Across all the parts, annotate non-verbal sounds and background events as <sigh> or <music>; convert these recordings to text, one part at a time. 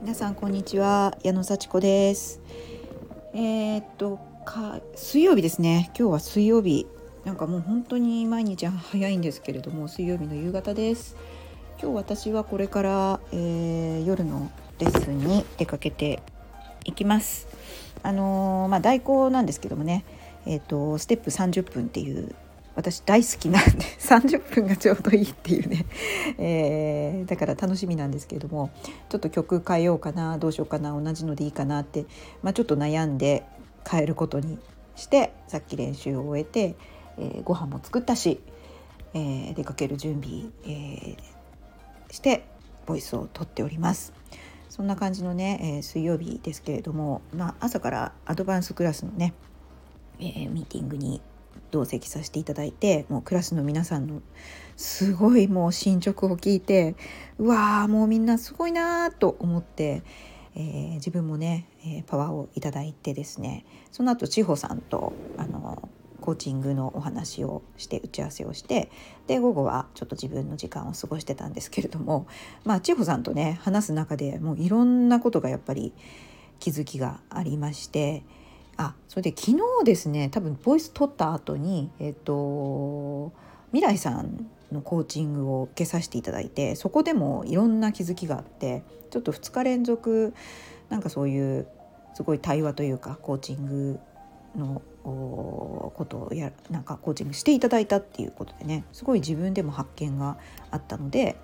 皆さんこんにちは。矢野幸子です。えー、っとか水曜日ですね。今日は水曜日。なんかもう本当に毎日早いんですけれども水曜日の夕方です。今日私はこれから、えー、夜のレッスンに出かけていきます。あのー、まあ代行なんですけどもね。えーと、ステップ30分っていう私大好きなんで <laughs> 30分がちょうどいいっていうね、えー、だから楽しみなんですけれどもちょっと曲変えようかなどうしようかな同じのでいいかなって、まあ、ちょっと悩んで変えることにしてさっき練習を終えて、えー、ご飯も作ったし、えー、出かける準備、えー、してボイスをとっております。そんな感じのね、えー、水曜日ですけれども、まあ、朝からアドバンスクラスのねえー、ミーティングに同席させていただいてもうクラスの皆さんのすごいもう進捗を聞いてうわーもうみんなすごいなと思って、えー、自分もね、えー、パワーをいただいてですねその後千穂さんとあのコーチングのお話をして打ち合わせをしてで午後はちょっと自分の時間を過ごしてたんですけれどもまあ千穂さんとね話す中でもういろんなことがやっぱり気づきがありまして。あそれで昨日ですね多分ボイス取った後にえっ、と未来さんのコーチングを受けさせていただいてそこでもいろんな気づきがあってちょっと2日連続なんかそういうすごい対話というかコーチングのことをやなんかコーチングしていただいたっていうことでねすごい自分でも発見があったので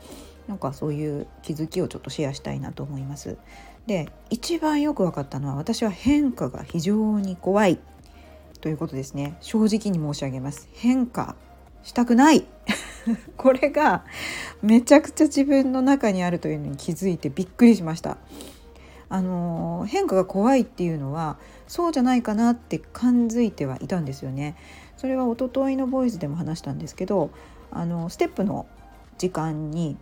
なんかそういう気づきをちょっとシェアしたいなと思います。で一番よく分かったのは私は変化が非常に怖い。ということですね。正直に申し上げます。変化したくない。<laughs> これがめちゃくちゃ自分の中にあるというのに気づいてびっくりしました。あの変化が怖いっていうのはそうじゃないかなって感づいてはいたんですよね。それは一昨日のボイスでも話したんですけどあのステップの時間に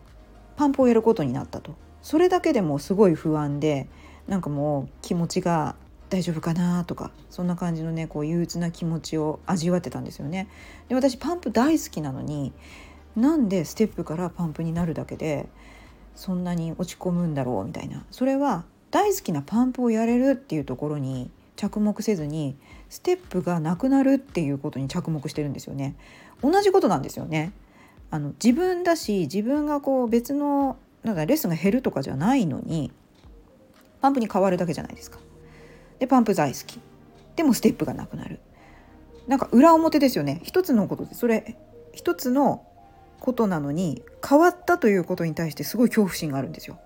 パンプをやることになったと。それだけでもすごい不安でなんかもう気持ちが大丈夫かなとかそんな感じのねこう憂鬱な気持ちを味わってたんですよね。で私パンプ大好きなのになんでステップからパンプになるだけでそんなに落ち込むんだろうみたいなそれは大好きなパンプをやれるっていうところに着目せずにステップがなくなるっていうことに着目してるんですよね。同じことなんですよね。あの自分だし自分がこう別のなんかレッスンが減るとかじゃないのにパンプに変わるだけじゃないですか。でパンプ大好きでもステップがなくなるなんか裏表ですよね一つのことでそれ一つのことなのに変わったということに対してすごい恐怖心があるんですよ。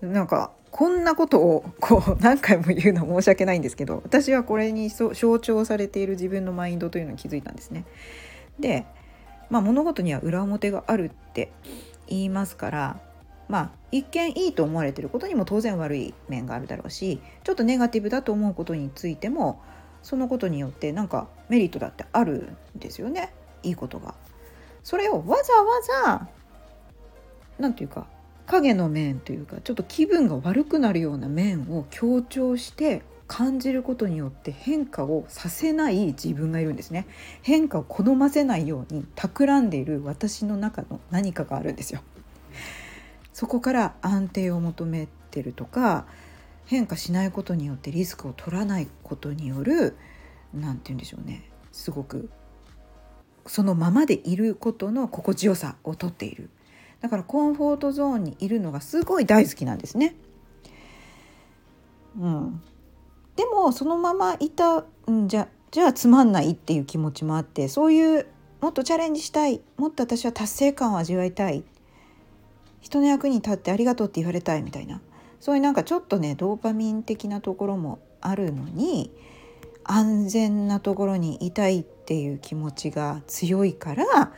なんかこんなことをこう何回も言うの申し訳ないんですけど私はこれに象徴されている自分のマインドというのに気づいたんですね。で、まあ、物事には裏表があるって言いますからまあ一見いいと思われてることにも当然悪い面があるだろうしちょっとネガティブだと思うことについてもそのことによってなんかメリットだってあるんですよねいいことが。それをわざわざ何て言うか影の面というかちょっと気分が悪くなるような面を強調して感じることによって変化をさせない自分がいるんですね。変化を好ませないように企んでいる私の中の何かがあるんですよ。そこから安定を求めてるとか変化しないことによってリスクを取らないことによる何て言うんでしょうね。すごくそのままでいることの心地よさをとっている。だからコンフォートゾーンにいるのがすごい大好きなんですね。うん、でもそのままいたんじゃじゃあつまんないっていう気持ちもあってそういうもっとチャレンジしたいもっと私は達成感を味わいたい人の役に立ってありがとうって言われたいみたいなそういうなんかちょっとねドーパミン的なところもあるのに安全なところにいたいっていう気持ちが強いから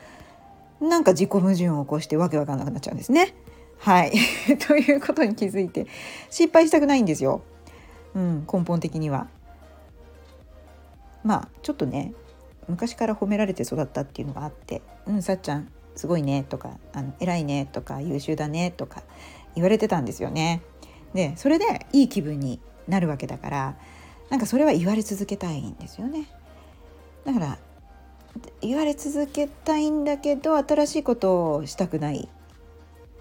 なんか自己矛盾を起こしてわけわかんなくなっちゃうんですね。はい <laughs> ということに気づいて失敗したくないんですよ。うん、根本的には。まあちょっとね昔から褒められて育ったっていうのがあって「うんさっちゃんすごいね」とかあの「偉いね」とか「優秀だね」とか言われてたんですよね。でそれでいい気分になるわけだからなんかそれは言われ続けたいんですよね。だから言われ続けたいんだけど新しいことをしたくない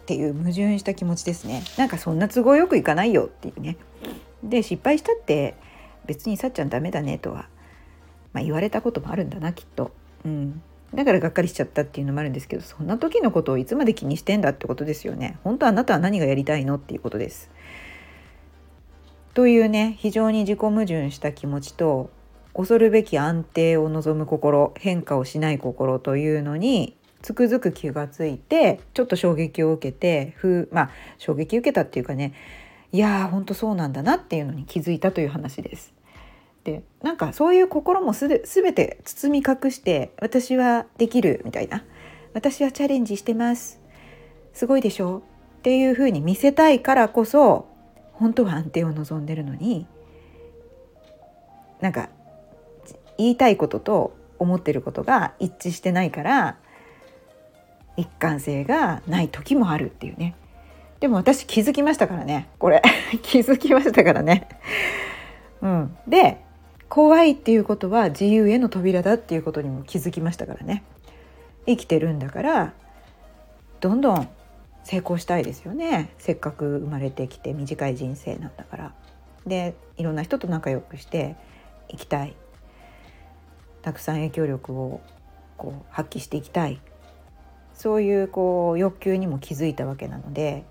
っていう矛盾した気持ちですねなんかそんな都合よくいかないよっていうねで失敗したって別にさっちゃんダメだねとは、まあ、言われたこともあるんだなきっと、うん、だからがっかりしちゃったっていうのもあるんですけどそんな時のことをいつまで気にしてんだってことですよね。本当あなたは何がやりたいのっていうことです。というね非常に自己矛盾した気持ちと恐るべき安定を望む心変化をしない心というのにつくづく気がついてちょっと衝撃を受けてふまあ衝撃受けたっていうかねいやーほんとそうなんだなっていうのに気づいたという話です。でなんかそういう心もす全て包み隠して私はできるみたいな。私はチャレンジしてます。すごいでしょっていうふうに見せたいからこそ本当は安定を望んでるのになんか言いたいことと思ってることが一致してないから一貫性がない時もあるっていうね。でも私気づきましたからね。これ。<laughs> 気づきましたからね。うん、で怖いっていうことは自由への扉だっていうことにも気づきましたからね。生きてるんだからどんどん成功したいですよね。せっかく生まれてきて短い人生なんだから。でいろんな人と仲良くしていきたい。たくさん影響力をこう発揮していきたい。そういうこう欲求にも気づいたわけなので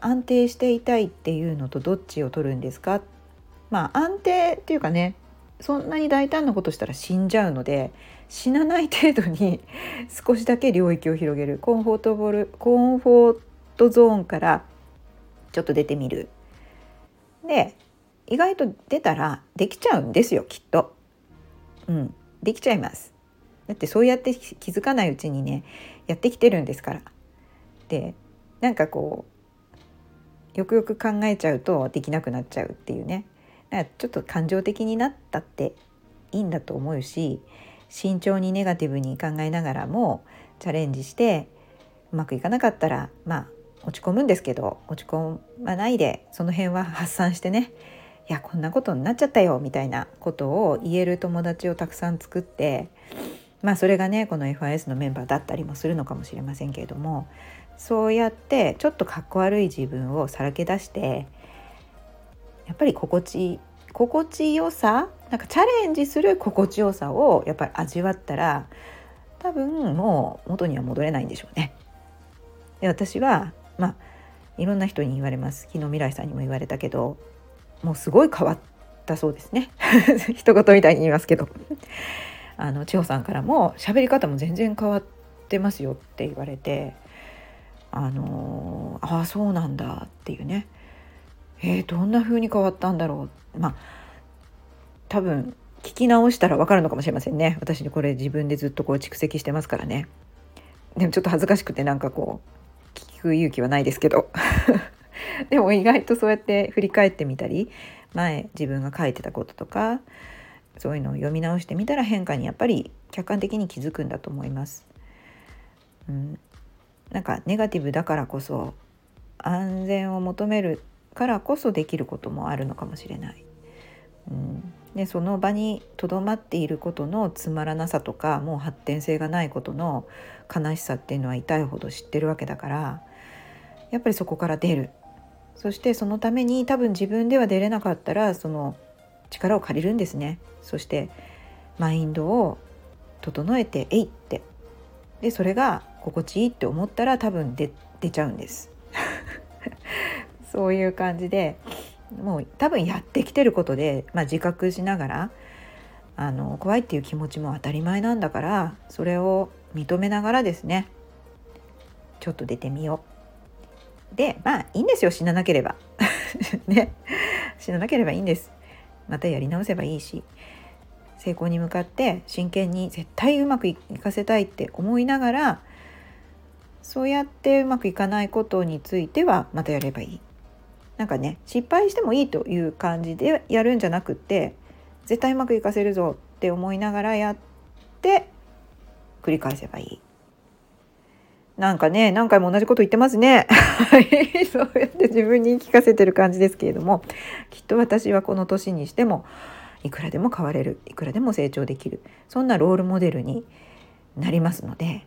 安定していたいっていうのとどっちを取るんですか？まあ安定っていうかねそんなに大胆なことしたら死んじゃうので死なない程度に <laughs> 少しだけ領域を広げるコンフォートボルコンフォートゾーンからちょっと出てみる。で意外と出たらできちゃうんですよきっと。うんできちゃいます。だってそうやって気づかないうちにねやってきてるんですから。でなんかこうよくよく考えちゃうとできなくなっちゃうっていうね。ちょっと感情的になったっていいんだと思うし慎重にネガティブに考えながらもチャレンジしてうまくいかなかったらまあ落ち込むんですけど落ち込まないでその辺は発散してねいやこんなことになっちゃったよみたいなことを言える友達をたくさん作ってまあそれがねこの FIS のメンバーだったりもするのかもしれませんけれどもそうやってちょっとかっこ悪い自分をさらけ出してやっぱり心地心地よさなんかチャレンジする心地よさをやっぱり味わったら多分もう元には戻れないんでしょうね。で私はまあいろんな人に言われます。昨日未来さんにも言われたけどもうすごい変わったそうですね。<laughs> 一言みたいに言いますけど。あの千穂さんからも喋り方も全然変わってますよって言われてあのああそうなんだっていうね。えー、どんな風に変わったんだろう。まあ多分聞き直したら分かるのかもしれませんね。私にこれ自分でずっとこう蓄積してますからね。でもちょっと恥ずかしくてなんかこう聞く勇気はないですけど。<laughs> でも意外とそうやって振り返ってみたり前自分が書いてたこととかそういうのを読み直してみたら変化にやっぱり客観的に気づくんだと思います。うん、なんかネガティブだからこそ安全を求めるからこそできることもあるのかもしれない。うん、でその場にとどまっていることのつまらなさとかもう発展性がないことの悲しさっていうのは痛いほど知ってるわけだからやっぱりそこから出る。そしてそのために多分自分では出れなかったらその力を借りるんですね。そしてマインドを整えてえいって。でそれが心地いいって思ったら多分出出ちゃうんです <laughs> そういう感じでもう多分やってきてることで、まあ、自覚しながらあの怖いっていう気持ちも当たり前なんだからそれを認めながらですねちょっと出てみよう。でまあいいんですよ死ななければ。<laughs> ね死ななければいいんです。またやり直せばいいし成功に向かって真剣に絶対うまくいかせたいって思いながらそうやってうまくいかないことについてはまたやればいい。なんかね失敗してもいいという感じでやるんじゃなくて絶対うまくいかせるぞって思いながらやって繰り返せばいい。なんかね何回も同じこと言ってますね <laughs> そうやって自分に聞かせてる感じですけれどもきっと私はこの年にしてもいくらでも変われるいくらでも成長できるそんなロールモデルになりますので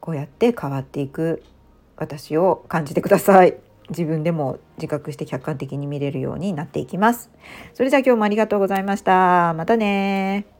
こうやって変わっていく私を感じてください。自分でも自覚して客観的に見れるようになっていきます。それじゃあ今日もありがとうございました。またね